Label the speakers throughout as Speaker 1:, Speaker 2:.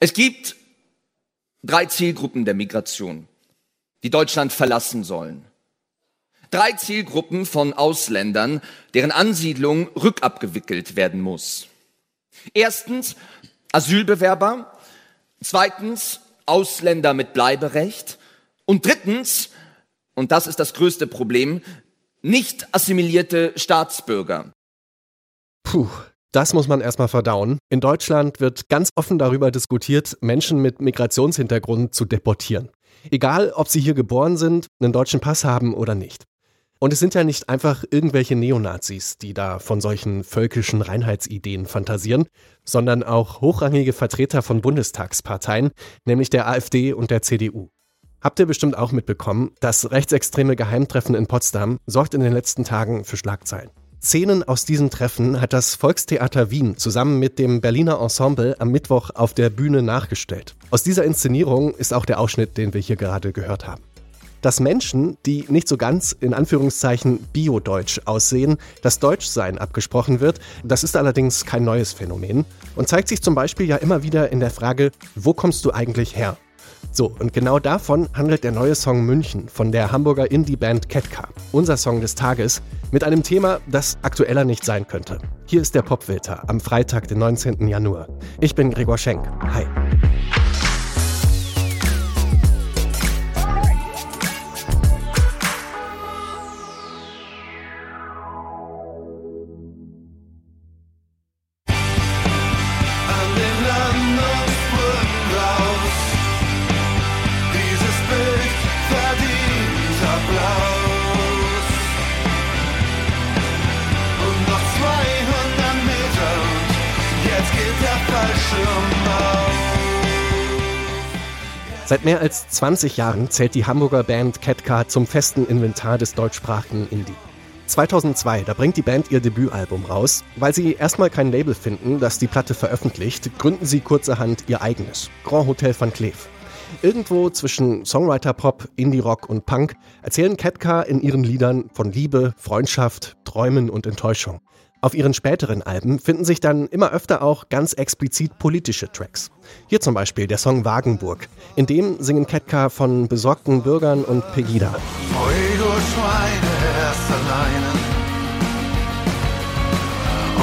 Speaker 1: Es gibt drei Zielgruppen der Migration, die Deutschland verlassen sollen. Drei Zielgruppen von Ausländern, deren Ansiedlung rückabgewickelt werden muss. Erstens Asylbewerber, zweitens Ausländer mit Bleiberecht und drittens, und das ist das größte Problem, nicht assimilierte Staatsbürger.
Speaker 2: Puh, das muss man erstmal verdauen. In Deutschland wird ganz offen darüber diskutiert, Menschen mit Migrationshintergrund zu deportieren. Egal, ob sie hier geboren sind, einen deutschen Pass haben oder nicht. Und es sind ja nicht einfach irgendwelche Neonazis, die da von solchen völkischen Reinheitsideen fantasieren, sondern auch hochrangige Vertreter von Bundestagsparteien, nämlich der AfD und der CDU. Habt ihr bestimmt auch mitbekommen, das rechtsextreme Geheimtreffen in Potsdam sorgt in den letzten Tagen für Schlagzeilen. Szenen aus diesen Treffen hat das Volkstheater Wien zusammen mit dem Berliner Ensemble am Mittwoch auf der Bühne nachgestellt. Aus dieser Inszenierung ist auch der Ausschnitt, den wir hier gerade gehört haben. Dass Menschen, die nicht so ganz in Anführungszeichen biodeutsch aussehen, das Deutschsein abgesprochen wird, das ist allerdings kein neues Phänomen und zeigt sich zum Beispiel ja immer wieder in der Frage, wo kommst du eigentlich her? So, und genau davon handelt der neue Song München von der Hamburger Indie-Band Ketka. Unser Song des Tages mit einem Thema, das aktueller nicht sein könnte. Hier ist der Popfilter am Freitag, den 19. Januar. Ich bin Gregor Schenk. Hi. Seit mehr als 20 Jahren zählt die Hamburger Band Ketka zum festen Inventar des deutschsprachigen Indie. 2002, da bringt die Band ihr Debütalbum raus. Weil sie erstmal kein Label finden, das die Platte veröffentlicht, gründen sie kurzerhand ihr eigenes, Grand Hotel van Cleef. Irgendwo zwischen Songwriter-Pop, Indie-Rock und Punk erzählen Ketka in ihren Liedern von Liebe, Freundschaft, Träumen und Enttäuschung. Auf ihren späteren Alben finden sich dann immer öfter auch ganz explizit politische Tracks. Hier zum Beispiel der Song Wagenburg. In dem singen Ketka von besorgten Bürgern und Pegida.
Speaker 3: Ui, Schweine, erst alleine.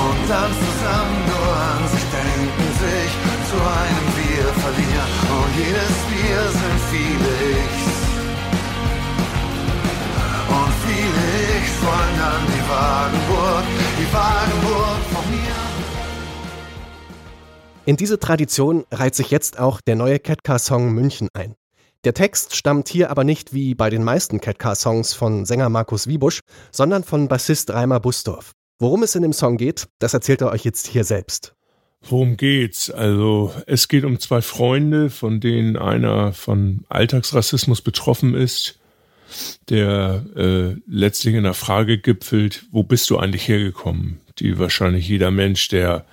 Speaker 3: Und dann zusammen nur an sich denken, sich zu einem Wir verlieren. Und jedes Wir sind viele die Wagenburg von mir.
Speaker 2: In diese Tradition reiht sich jetzt auch der neue Catcar-Song München ein. Der Text stammt hier aber nicht wie bei den meisten Catcar-Songs von Sänger Markus Wiebusch, sondern von Bassist Reimer Bustorf. Worum es in dem Song geht, das erzählt er euch jetzt hier selbst.
Speaker 4: Worum geht's? Also, es geht um zwei Freunde, von denen einer von Alltagsrassismus betroffen ist der äh, letztlich in der Frage gipfelt, wo bist du eigentlich hergekommen? Die wahrscheinlich jeder Mensch, der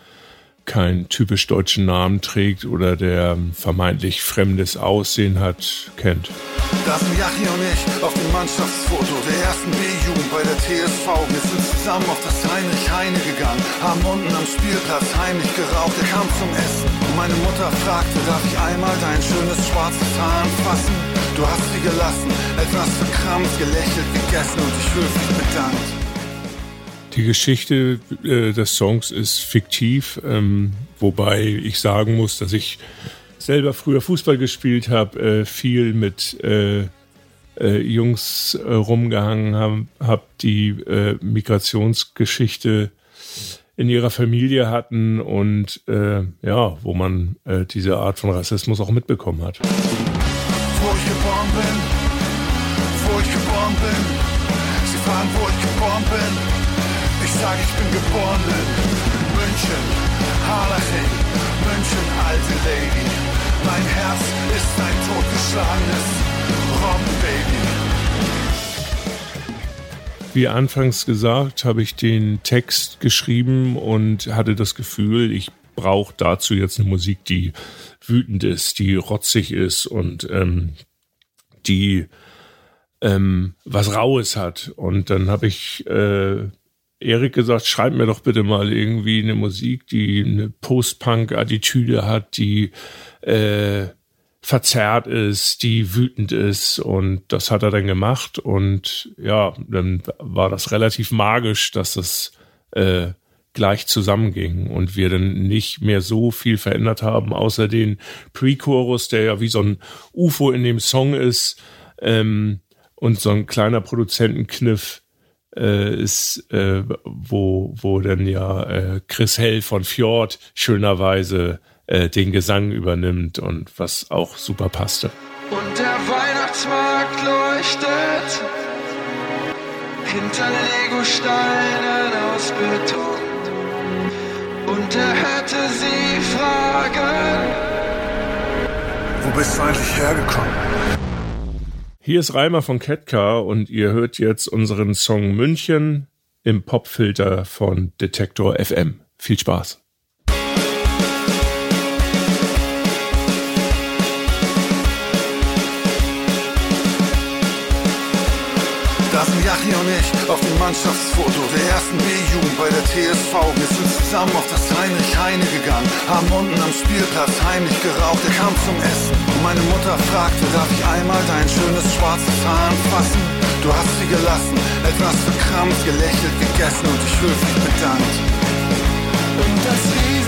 Speaker 4: keinen typisch deutschen Namen trägt oder der vermeintlich fremdes Aussehen hat, kennt.
Speaker 3: Das sind Yachi und ich auf dem Mannschaftsfoto der ersten B-Jugend bei der TSV. Wir sind zusammen auf das Heinrich Heine gegangen, haben unten am Spielplatz heimlich geraucht. Er kam zum Essen und meine Mutter fragte, darf ich einmal dein schönes schwarzes Haar anfassen? Du hast sie gelassen, etwas verkrampft, gelächelt, gegessen und dich höflich bedankt.
Speaker 4: Die Geschichte äh, des Songs ist fiktiv, ähm, wobei ich sagen muss, dass ich selber früher Fußball gespielt habe, äh, viel mit äh, äh Jungs äh, rumgehangen habe, hab die äh, Migrationsgeschichte in ihrer Familie hatten und ja, wo man diese Art von Rassismus auch mitbekommen hat.
Speaker 3: Wo ich geboren bin, wo ich geboren bin, sie fragen, wo ich geboren bin sag, ich bin geboren in München, Harlaching, München, alte Lady. Mein Herz ist ein totgeschlagenes Robbenbaby.
Speaker 4: Wie anfangs gesagt, habe ich den Text geschrieben und hatte das Gefühl, ich brauche dazu jetzt eine Musik, die wütend ist, die rotzig ist und ähm, die ähm, was Raues hat. Und dann habe ich äh, Erik gesagt, schreib mir doch bitte mal irgendwie eine Musik, die eine Post-Punk-Attitüde hat, die äh, verzerrt ist, die wütend ist. Und das hat er dann gemacht. Und ja, dann war das relativ magisch, dass das äh, gleich zusammenging und wir dann nicht mehr so viel verändert haben, außer den Pre-Chorus, der ja wie so ein UFO in dem Song ist ähm, und so ein kleiner Produzentenkniff äh, ist, äh, wo, wo dann ja äh, Chris Hell von Fjord schönerweise äh, den Gesang übernimmt und was auch super passte.
Speaker 5: Und der Weihnachtsmarkt leuchtet hinter Lego-Steinen aus Beton. Und er hörte sie fragen:
Speaker 3: Wo bist du eigentlich hergekommen?
Speaker 4: Hier ist Reimer von Ketka und ihr hört jetzt unseren Song München im Popfilter von Detektor FM. Viel Spaß.
Speaker 3: Da sind Yachi und ich auf dem Mannschaftsfoto der ersten B-Jugend bei der TSV. Wir sind zusammen auf das Heinrich Heine gegangen, haben unten am Spielplatz heimlich geraucht. Er kam zum Essen und meine Mutter fragte, darf ich einmal dein schönes schwarzes Haar anfassen? Du hast sie gelassen, etwas verkrampft, gelächelt, gegessen und dich höflich bedankt.
Speaker 5: Und das Riesenrad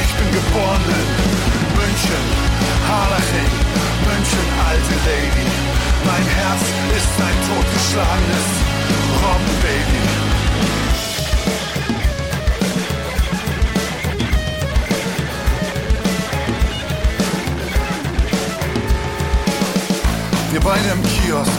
Speaker 3: Ich sage, ich bin geboren in München, Harlaching, München, alte Lady. Mein Herz ist ein totgeschlagenes Robbenbaby. Wir beide im Kiosk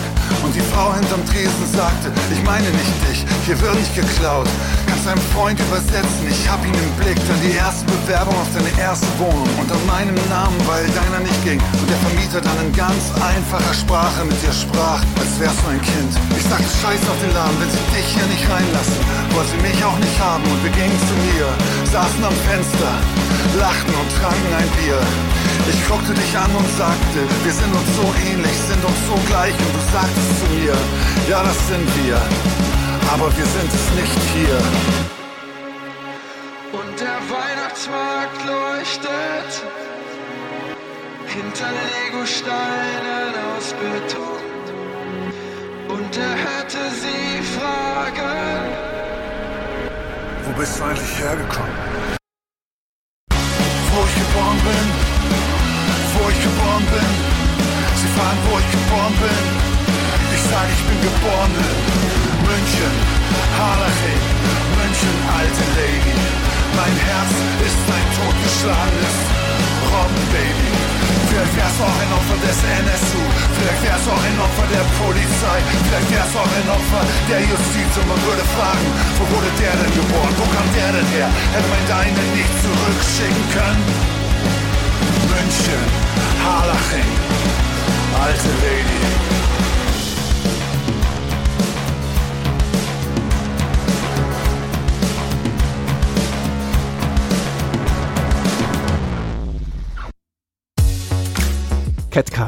Speaker 3: und die Frau hinterm Tresen sagte, ich meine nicht dich, hier wird nicht geklaut. Kannst deinem Freund übersetzen, ich hab ihn im Blick, dann die erste Bewerbung auf deine erste Wohnung an meinem Namen, weil deiner nicht ging. Und der Vermieter dann in ganz einfacher Sprache mit dir sprach, als wärst du ein Kind. Ich sagte Scheiß auf den Laden, wenn sie dich hier nicht reinlassen, wollen sie mich auch nicht haben und wir gingen zu mir, saßen am Fenster, lachten und tranken ein Bier. Ich guckte dich an und sagte, wir sind uns so ähnlich, sind uns so gleich und du sagtest zu mir, ja das sind wir, aber wir sind es nicht hier.
Speaker 5: Und der Weihnachtsmarkt leuchtet hinter Legosteinen aus Beton. Und er hörte sie fragen:
Speaker 3: Wo bist du eigentlich hergekommen? Wo ich geboren bin, wo ich geboren bin. Sie fragen, wo ich geboren bin. Sage, ich bin geboren in München, Harlaching, München, alte Lady. Mein Herz ist ein totgeschlagenes Robbenbaby. Vielleicht wärst du auch ein Opfer des NSU, vielleicht wärst du auch ein Opfer der Polizei, vielleicht wärst du auch ein Opfer der Justiz und man würde fragen, wo wurde der denn geboren, wo kam der denn her? Hätte man deinen nicht zurückschicken können?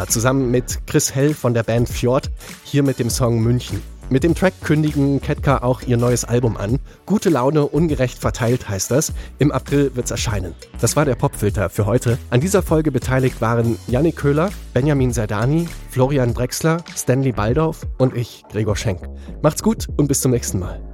Speaker 2: Zusammen mit Chris Hell von der Band Fjord, hier mit dem Song München. Mit dem Track kündigen Ketka auch ihr neues Album an. Gute Laune, ungerecht verteilt heißt das. Im April wird's erscheinen. Das war der Popfilter für heute. An dieser Folge beteiligt waren Yannick Köhler, Benjamin Sardani, Florian Drexler, Stanley Baldorf und ich, Gregor Schenk. Macht's gut und bis zum nächsten Mal.